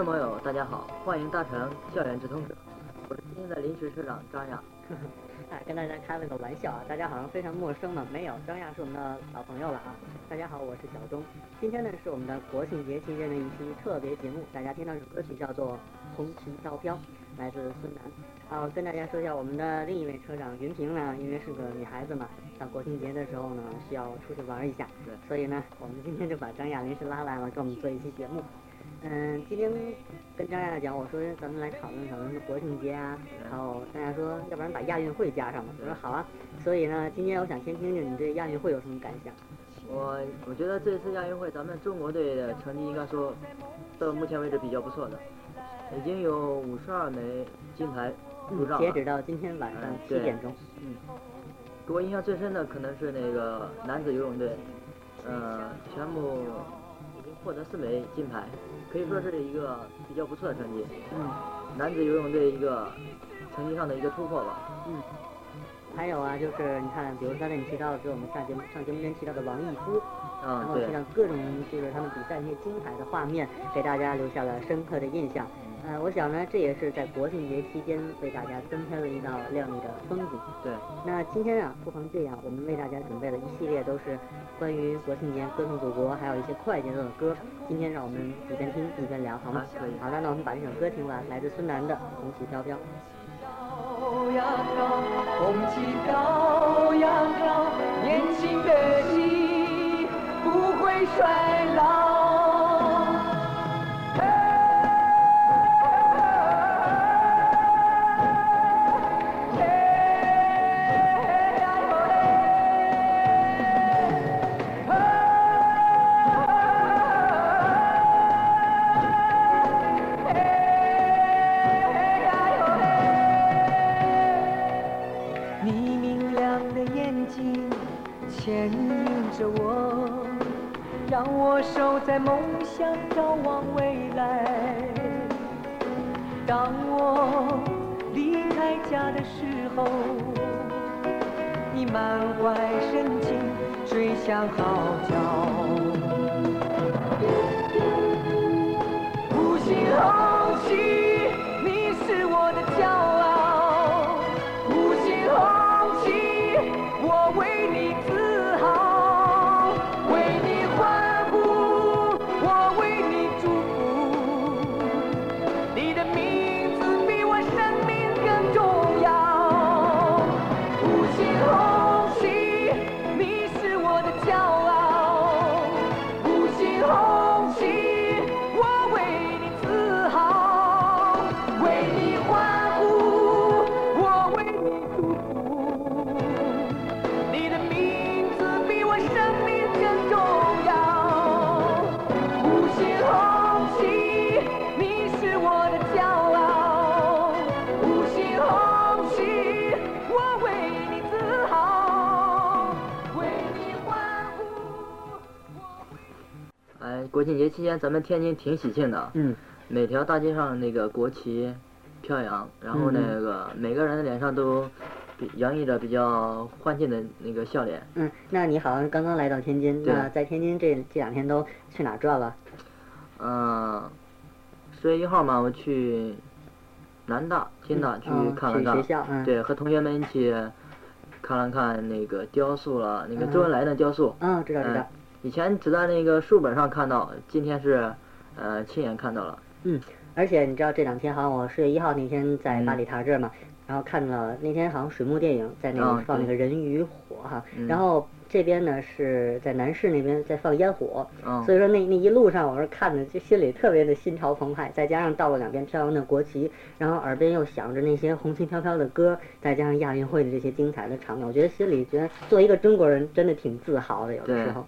众朋友，大家好，欢迎搭乘校园直通车，我是今天的临时车长张亚。哎，跟大家开了个玩笑啊，大家好像非常陌生呢。没有，张亚是我们的老朋友了啊。大家好，我是小东。今天呢是我们的国庆节期间的一期特别节目，大家听到这首歌曲叫做《红旗飘飘》，来自孙楠。啊，跟大家说一下，我们的另一位车长云平呢，因为是个女孩子嘛，到国庆节的时候呢需要出去玩一下，对，所以呢，我们今天就把张亚临时拉来了，跟我们做一期节目。嗯，今天跟张亚讲，我说咱们来讨论讨论这国庆节啊，然后大家说，要不然把亚运会加上吧。我说好啊，所以呢，今天我想先听听你对亚运会有什么感想。我我觉得这次亚运会咱们中国队的成绩应该说到目前为止比较不错的，已经有五十二枚金牌入账了。截止到今天晚上七点钟。嗯。给我印象最深的可能是那个男子游泳队，呃，全部获得四枚金牌。可以说是一个比较不错的成绩，嗯，男子游泳队一个成绩上的一个突破吧，嗯，还有啊，就是你看，比如刚才你提到，就我们上节目上节目间提到的王艺夫，然后现场各种就是他们比赛那些精彩的画面，给大家留下了深刻的印象。呃，我想呢，这也是在国庆节期间为大家增添了一道亮丽的风景。对。那今天啊，不妨这样，我们为大家准备了一系列都是关于国庆节歌颂祖国，还有一些快节奏的歌。今天让我们一边听一边聊，好吗？可以。好的，那我们把这首歌听完，来自孙楠的《红旗飘飘》。红旗飘呀飘，年轻的心不会衰老。国庆节期间，咱们天津挺喜庆的，嗯，每条大街上那个国旗飘扬，然后那个每个人的脸上都洋溢着比较欢庆的那个笑脸。嗯，那你好像刚刚来到天津，那在天津这这两天都去哪转了？嗯，十月一号嘛，我去南大、天大去看了看，学校，嗯，对，和同学们一起看了看那个雕塑了，那个周恩来的雕塑。嗯，知道知道。以前只在那个书本上看到，今天是，呃，亲眼看到了。嗯，而且你知道这两天好像我十月一号那天在八里台这儿嘛，然后看了那天好像水幕电影在那里放那个人与火哈，然后这边呢是在南市那边在放烟火，所以说那那一路上我是看的就心里特别的心潮澎湃，再加上到了两边飘扬的国旗，然后耳边又响着那些红旗飘飘的歌，再加上亚运会的这些精彩的场面，我觉得心里觉得作为一个中国人真的挺自豪的，有的时候。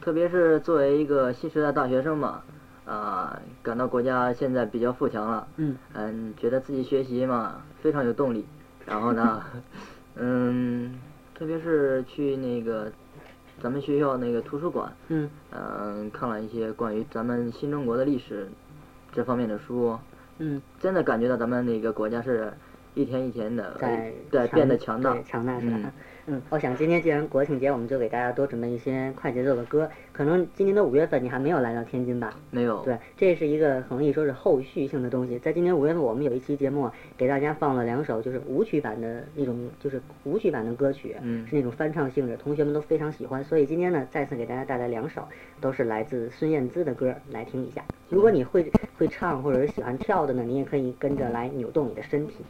特别是作为一个新时代大学生嘛，啊，感到国家现在比较富强了，嗯，嗯，觉得自己学习嘛非常有动力，然后呢，嗯，特别是去那个咱们学校那个图书馆，嗯，嗯，看了一些关于咱们新中国的历史这方面的书，嗯，真的感觉到咱们那个国家是一天一天的在对变得强大，强大我想今天既然国庆节，我们就给大家多准备一些快节奏的歌。可能今年的五月份你还没有来到天津吧？没有。对，这是一个可以说是后续性的东西。在今年五月份，我们有一期节目给大家放了两首就是舞曲版的那种，就是舞曲版的歌曲，嗯，是那种翻唱性质，同学们都非常喜欢。所以今天呢，再次给大家带来两首，都是来自孙燕姿的歌，来听一下。如果你会会唱或者是喜欢跳的呢，你也可以跟着来扭动你的身体。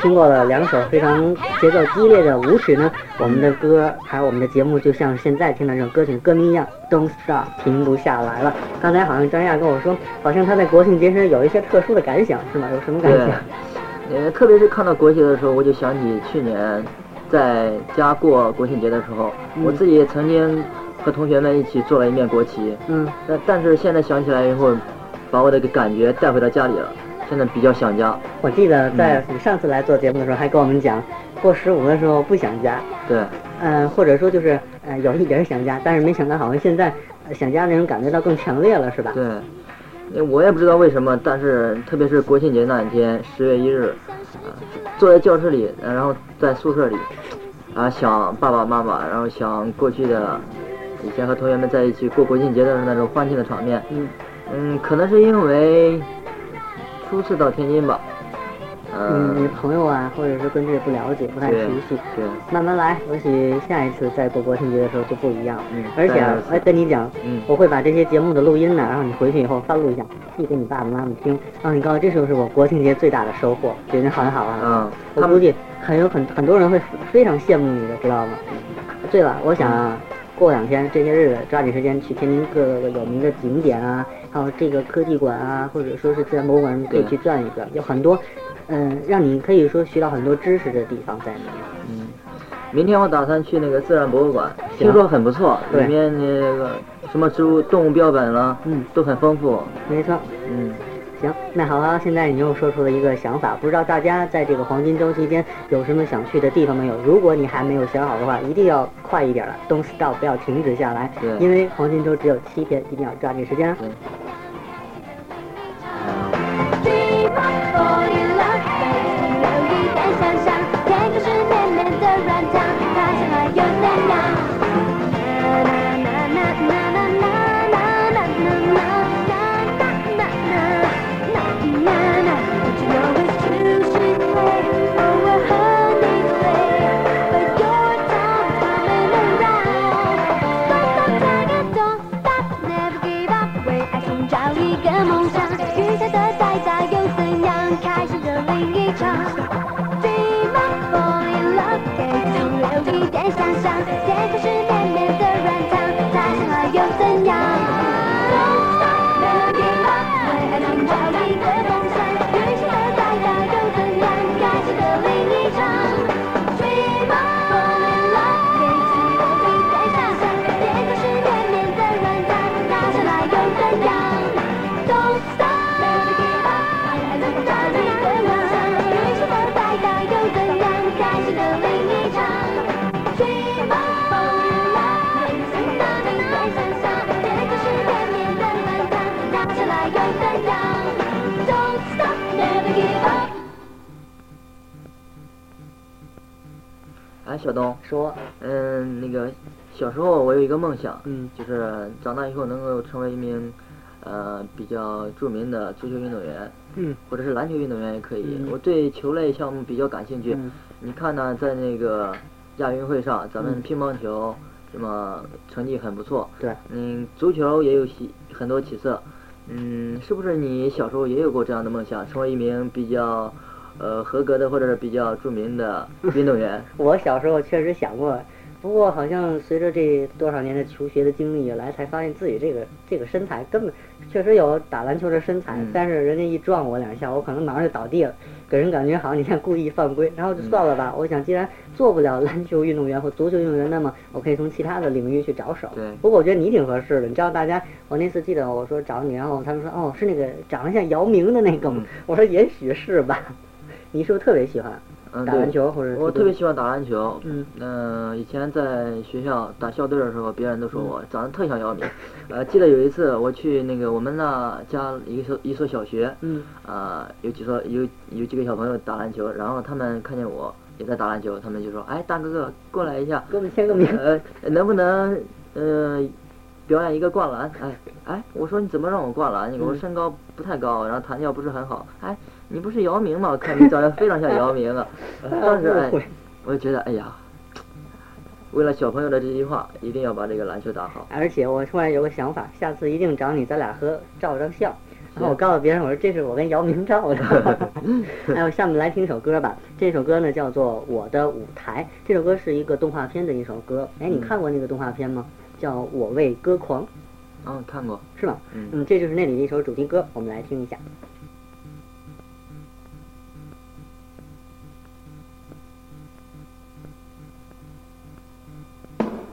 嗯，听过了两首非常节奏激烈的舞曲呢，我们的歌还有我们的节目就像现在听的这种歌曲歌名一样，Don't Stop，停不下来了。刚才好像张亚跟我说，好像他在国庆节时有一些特殊的感想，是吗？有什么感想？呃，特别是看到国旗的时候，我就想起去年在家过国庆节的时候，我自己曾经和同学们一起做了一面国旗。嗯。但但是现在想起来以后，把我的感觉带回到家里了。现在比较想家。我记得在你上次来做节目的时候，还跟我们讲，过十五的时候不想家。对。嗯，或者说就是呃有一点想家，但是没想到好像现在想家那种感觉到更强烈了，是吧？对。我也不知道为什么，但是特别是国庆节那一天，十月一日，坐在教室里，然后在宿舍里，啊想爸爸妈妈，然后想过去的以前和同学们在一起过国庆节的那种欢庆的场面。嗯。嗯，可能是因为。初次到天津吧，嗯，你朋友啊，或者是跟这不了解，不太熟悉，对，慢慢来，也许下一次再过国庆节的时候就不一样。嗯，而且啊我跟你讲，嗯，我会把这些节目的录音呢，然后你回去以后翻录一下，寄给你爸爸妈妈听。让你告诉这就是我国庆节最大的收获，觉得很好啊。嗯，我估计很有很很多人会非常羡慕你的，知道吗？对了，我想。过两天这些日子，抓紧时间去天津各个有名的景点啊，还有这个科技馆啊，或者说是自然博物馆，可以去转一转，有很多，嗯，让你可以说学到很多知识的地方在里面。嗯，明天我打算去那个自然博物馆，听说很不错，里面那个什么植物、动物标本了，嗯，都很丰富。没错，嗯。行，那好啊，现在你又说出了一个想法，不知道大家在这个黄金周期间有什么想去的地方没有？如果你还没有想好的话，一定要快一点了，Don't stop，不要停止下来，因为黄金周只有七天，一定要抓紧时间。哎，小东，说，嗯，那个小时候我有一个梦想，嗯，就是长大以后能够成为一名，呃，比较著名的足球运动员，嗯，或者是篮球运动员也可以。我对球类项目比较感兴趣。你看呢，在那个亚运会上，咱们乒乓球什么成绩很不错，对，嗯，足球也有起很多起色，嗯，是不是你小时候也有过这样的梦想，成为一名比较？呃，合格的或者是比较著名的 运动员。我小时候确实想过，不过好像随着这多少年的求学的经历以来，才发现自己这个这个身材根本确实有打篮球的身材，但是人家一撞我两下，我可能马上就倒地了，给人感觉好像你看故意犯规，然后就算了吧。我想既然做不了篮球运动员或足球运动员，那么我可以从其他的领域去着手。不过我觉得你挺合适的，你知道大家，我那次记得我说找你，然后他们说哦是那个长得像姚明的那个吗？我说也许是吧。你是不是特别喜欢打篮球或者？我特别喜欢打篮球。嗯。嗯，以前在学校打校队的时候，别人都说我长得特像姚明。呃，记得有一次我去那个我们那家一所一所小学。嗯。啊，有几所有有几个小朋友打篮球，然后他们看见我也在打篮球，他们就说：“哎，大哥哥，过来一下，给我们签个名。呃，能不能呃表演一个灌篮？”哎哎，我说你怎么让我灌篮？你我身高不太高，然后弹跳不是很好。哎。你不是姚明吗？看你长得非常像姚明啊！当时哎，我就觉得哎呀，为了小朋友的这句话，一定要把这个篮球打好。而且我突然有个想法，下次一定找你，咱俩合照张相。然后我告诉别人，我说这是我跟姚明照的。哎，我下面来听首歌吧。这首歌呢叫做《我的舞台》，这首歌是一个动画片的一首歌。哎，你看过那个动画片吗？叫《我为歌狂》。嗯，看过。是吗？嗯，这就是那里的一首主题歌，我们来听一下。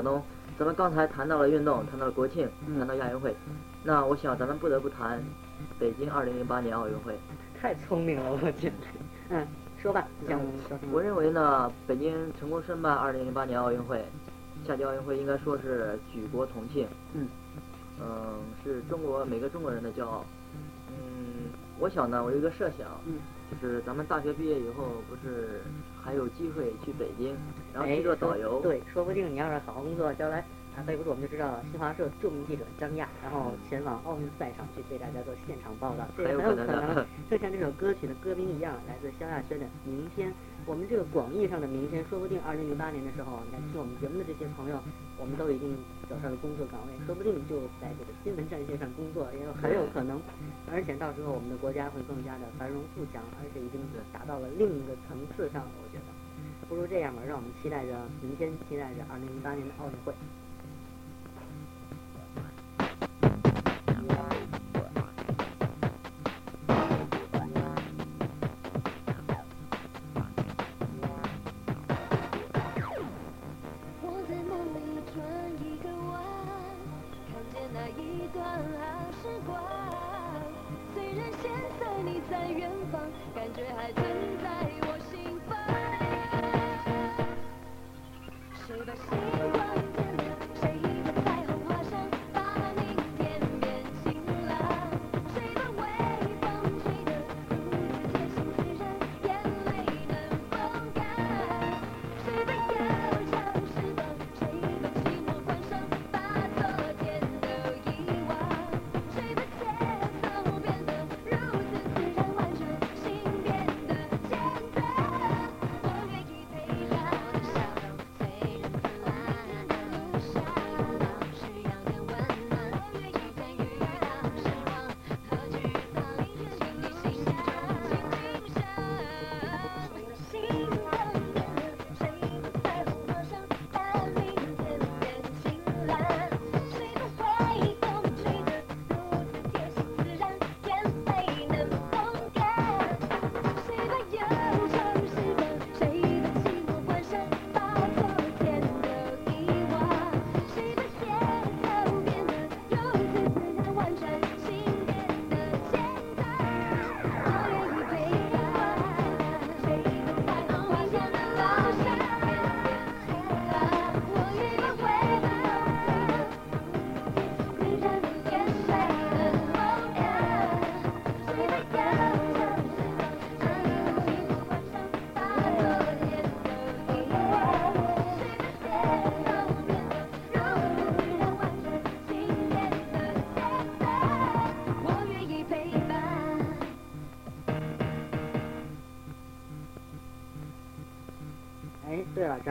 小东，咱们刚才谈到了运动，谈到了国庆，谈到亚运会，那我想咱们不得不谈北京二零零八年奥运会。太聪明了，我简直。嗯，说吧，讲说什么？我认为呢，北京成功申办二零零八年奥运会，夏季奥运会应该说是举国同庆。嗯。嗯，是中国每个中国人的骄傲。嗯，我想呢，我有一个设想。嗯。就是咱们大学毕业以后，不是还有机会去北京，然后去做导游。对，说不定你要是好好工作，将来啊，背不住我们就知道了。新华社著名记者张亚，然后前往奥运赛场去为大家做现场报道，这也很有可能。就像这首歌曲的歌名一样，来自萧亚轩的《明天》。我们这个广义上的明天，说不定二零零八年的时候，来听我们节目的这些朋友，我们都已经走上了工作岗位，说不定就在这个新闻战线上工作，也有很有可能。而且到时候我们的国家会更加的繁荣富强，而且已经达到了另一个层次上了。我觉得，不如这样吧，让我们期待着明天，期待着二零零八年的奥运会。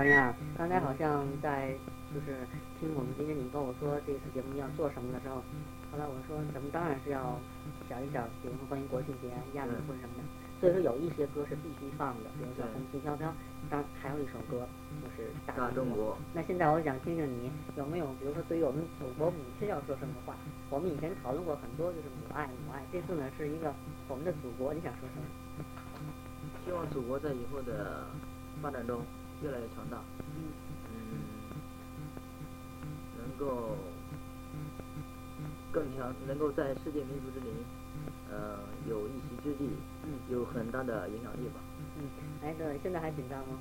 对了，张亚，刚才好像在就是听我们今天你跟我说这次节目要做什么的时候，后来我说咱们当然是要讲一讲，比如说关于国庆节、亚运会什么的。所以说有一些歌是必须放的，比如说《红旗飘飘》，当然还有一首歌就是《大中国》。那现在我想听听你有没有，比如说对于我们祖国母亲要说什么话？我们以前讨论过很多，就是母爱母爱。这次呢是一个我们的祖国，你想说什么？希望祖国在以后的发展中。越来越强大，嗯，能够更强，能够在世界民族之林，呃，有一席之地，嗯，有很大的影响力吧。嗯，哎，对，现在还紧张吗？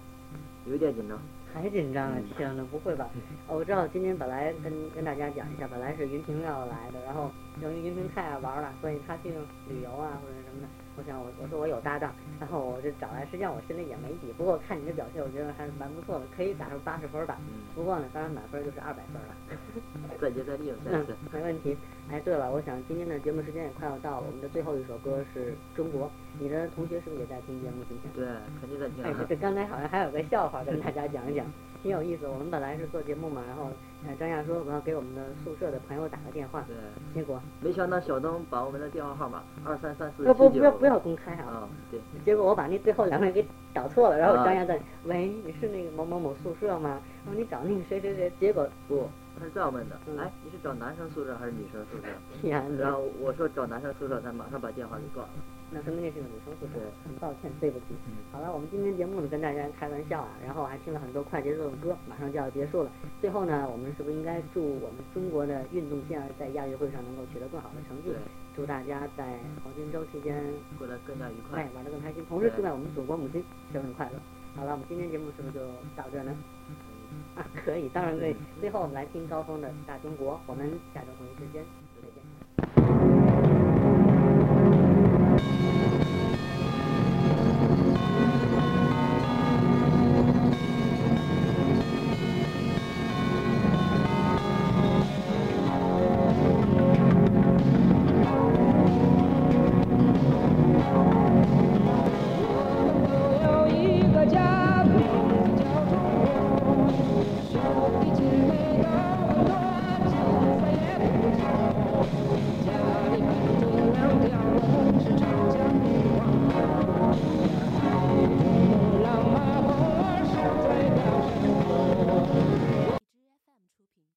有点紧张。还紧张啊！天呐，不会吧？哦，我知道今天本来跟跟大家讲一下，本来是云平要来的，然后由于云平太爱玩了，所以他去旅游啊或者什么的。我想我我说我有搭档，然后我就找来，实际上我心里也没底。不过看你的表现，我觉得还是蛮不错的，可以打出八十分吧。不过呢，当然满分就是二百分了。再接再厉了，嗯，没问题。哎，对了，我想今天的节目时间也快要到了，我们的最后一首歌是中国。你的同学是不是也在听节目？今天？对，肯定在听。哎，这刚才好像还有个笑话跟大家讲一讲。挺有意思，我们本来是做节目嘛，然后张亚说我要给我们的宿舍的朋友打个电话，对，结果没想到小东把我们的电话号码二三三四不不不要不要公开啊，对，结果我把那最后两个人给找错了，然后张亚在喂，你是那个某某某宿舍吗？然后你找那个谁谁谁，结果不，他是这样问的，哎，你是找男生宿舍还是女生宿舍？天然后我说找男生宿舍，他马上把电话给挂了。那说明那是个女生宿舍，很抱歉，对不起。好了，我们今天节目呢跟大家开玩笑啊，然后还听了很多快节奏的歌，马上就要结束了。最后呢，我们是不是应该祝我们中国的运动健儿在亚运会上能够取得更好的成绩？祝大家在黄金周期间过得更加愉快，玩得更开心。同时祝愿我们祖国母亲生日快乐。好了，我们今天节目是不是就到这呢？啊，可以，当然可以。最后我们来听高峰的《大中国》，我们下周同一时间再见。